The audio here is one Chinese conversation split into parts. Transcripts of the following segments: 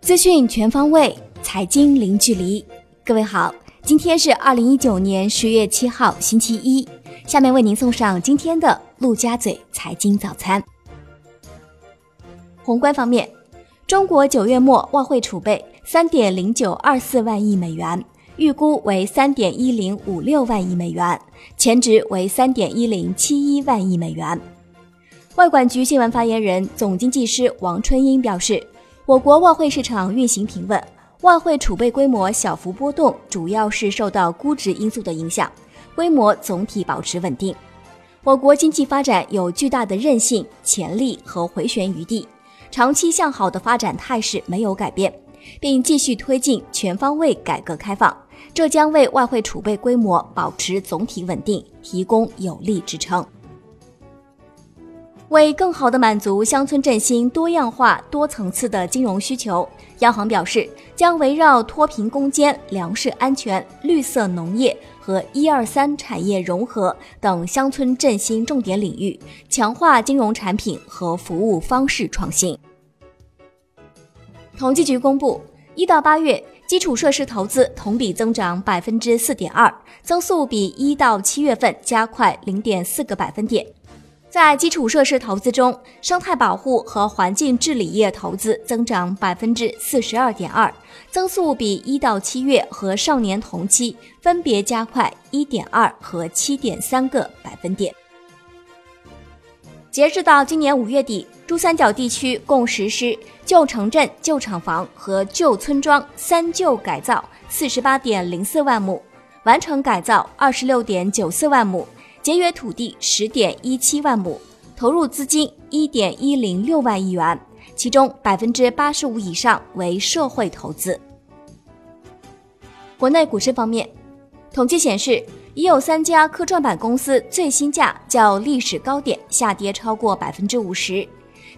资讯全方位，财经零距离。各位好，今天是二零一九年十月七号，星期一。下面为您送上今天的陆家嘴财经早餐。宏观方面，中国九月末外汇储备三点零九二四万亿美元，预估为三点一零五六万亿美元，前值为三点一零七一万亿美元。外管局新闻发言人、总经济师王春英表示，我国外汇市场运行平稳，外汇储备规模小幅波动，主要是受到估值因素的影响。规模总体保持稳定，我国经济发展有巨大的韧性、潜力和回旋余地，长期向好的发展态势没有改变，并继续推进全方位改革开放，这将为外汇储备规模保持总体稳定提供有力支撑。为更好地满足乡村振兴多样化、多层次的金融需求，央行表示将围绕脱贫攻坚、粮食安全、绿色农业。和一二三产业融合等乡村振兴重点领域，强化金融产品和服务方式创新。统计局公布，一到八月基础设施投资同比增长百分之四点二，增速比一到七月份加快零点四个百分点。在基础设施投资中，生态保护和环境治理业投资增长百分之四十二点二，增速比一到七月和上年同期分别加快一点二和七点三个百分点。截至到今年五月底，珠三角地区共实施旧城镇、旧厂房和旧村庄三旧改造四十八点零四万亩，完成改造二十六点九四万亩。节约土地十点一七万亩，投入资金一点一零六万亿元，其中百分之八十五以上为社会投资。国内股市方面，统计显示，已有三家科创板公司最新价较历史高点下跌超过百分之五十，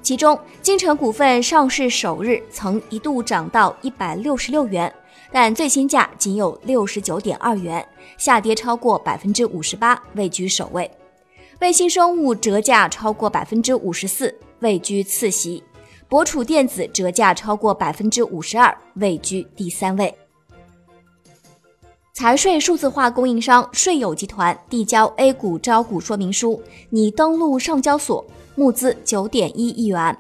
其中金城股份上市首日曾一度涨到一百六十六元。但最新价仅有六十九点二元，下跌超过百分之五十八，位居首位。卫星生物折价超过百分之五十四，位居次席。博储电子折价超过百分之五十二，位居第三位。财税数字化供应商税友集团递交 A 股招股说明书，拟登陆上交所，募资九点一亿元。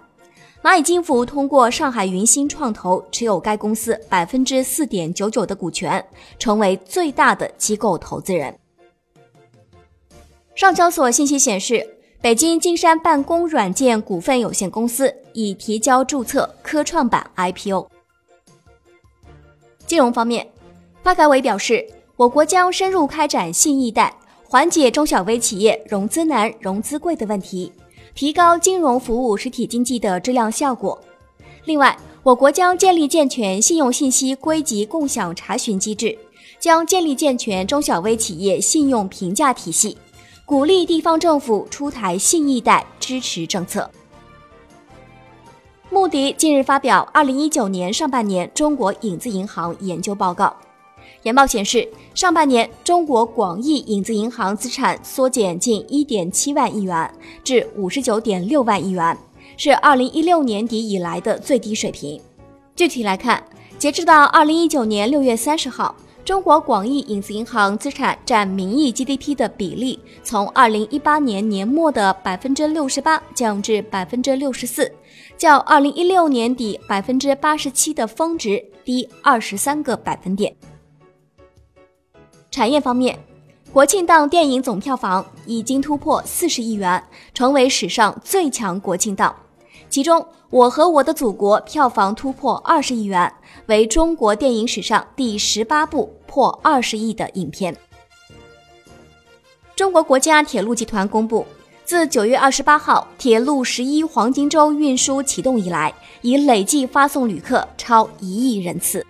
蚂蚁金服通过上海云星创投持有该公司百分之四点九九的股权，成为最大的机构投资人。上交所信息显示，北京金山办公软件股份有限公司已提交注册科创板 IPO。金融方面，发改委表示，我国将深入开展信易贷，缓解中小微企业融资难、融资贵的问题。提高金融服务实体经济的质量效果。另外，我国将建立健全信用信息归集共享查询机制，将建立健全中小微企业信用评价体系，鼓励地方政府出台信易贷支持政策。穆迪近日发表《二零一九年上半年中国影子银行研究报告》。研报显示，上半年中国广义影子银行资产缩减近一点七万亿元，至五十九点六万亿元，是二零一六年底以来的最低水平。具体来看，截至到二零一九年六月三十号，中国广义影子银行资产占名义 GDP 的比例，从二零一八年年末的百分之六十八降至百分之六十四，较二零一六年底百分之八十七的峰值低二十三个百分点。产业方面，国庆档电影总票房已经突破四十亿元，成为史上最强国庆档。其中，《我和我的祖国》票房突破二十亿元，为中国电影史上第十八部破二十亿的影片。中国国家铁路集团公布，自九月二十八号铁路十一黄金周运输启动以来，已累计发送旅客超一亿人次。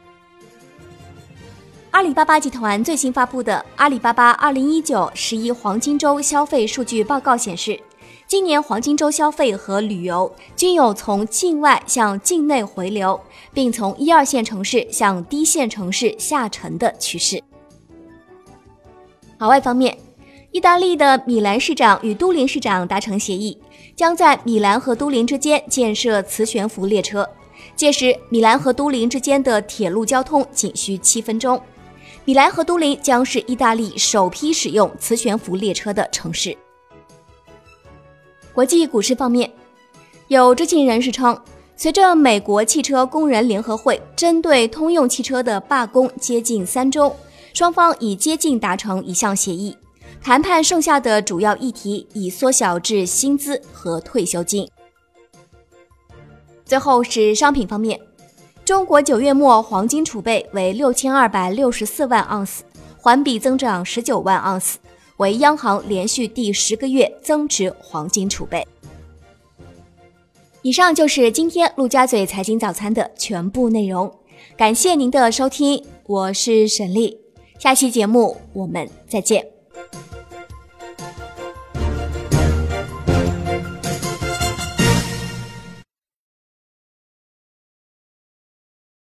阿里巴巴集团最新发布的《阿里巴巴二零一九十一黄金周消费数据报告》显示，今年黄金周消费和旅游均有从境外向境内回流，并从一二线城市向低线城市下沉的趋势。海外方面，意大利的米兰市长与都灵市长达成协议，将在米兰和都灵之间建设磁悬浮列车。届时，米兰和都灵之间的铁路交通仅需七分钟。米兰和都灵将是意大利首批使用磁悬浮列车的城市。国际股市方面，有知情人士称，随着美国汽车工人联合会针对通用汽车的罢工接近三周，双方已接近达成一项协议。谈判剩下的主要议题已缩小至薪资和退休金。最后是商品方面，中国九月末黄金储备为六千二百六十四万盎司，环比增长十九万盎司，为央行连续第十个月增持黄金储备。以上就是今天陆家嘴财经早餐的全部内容，感谢您的收听，我是沈丽，下期节目我们再见。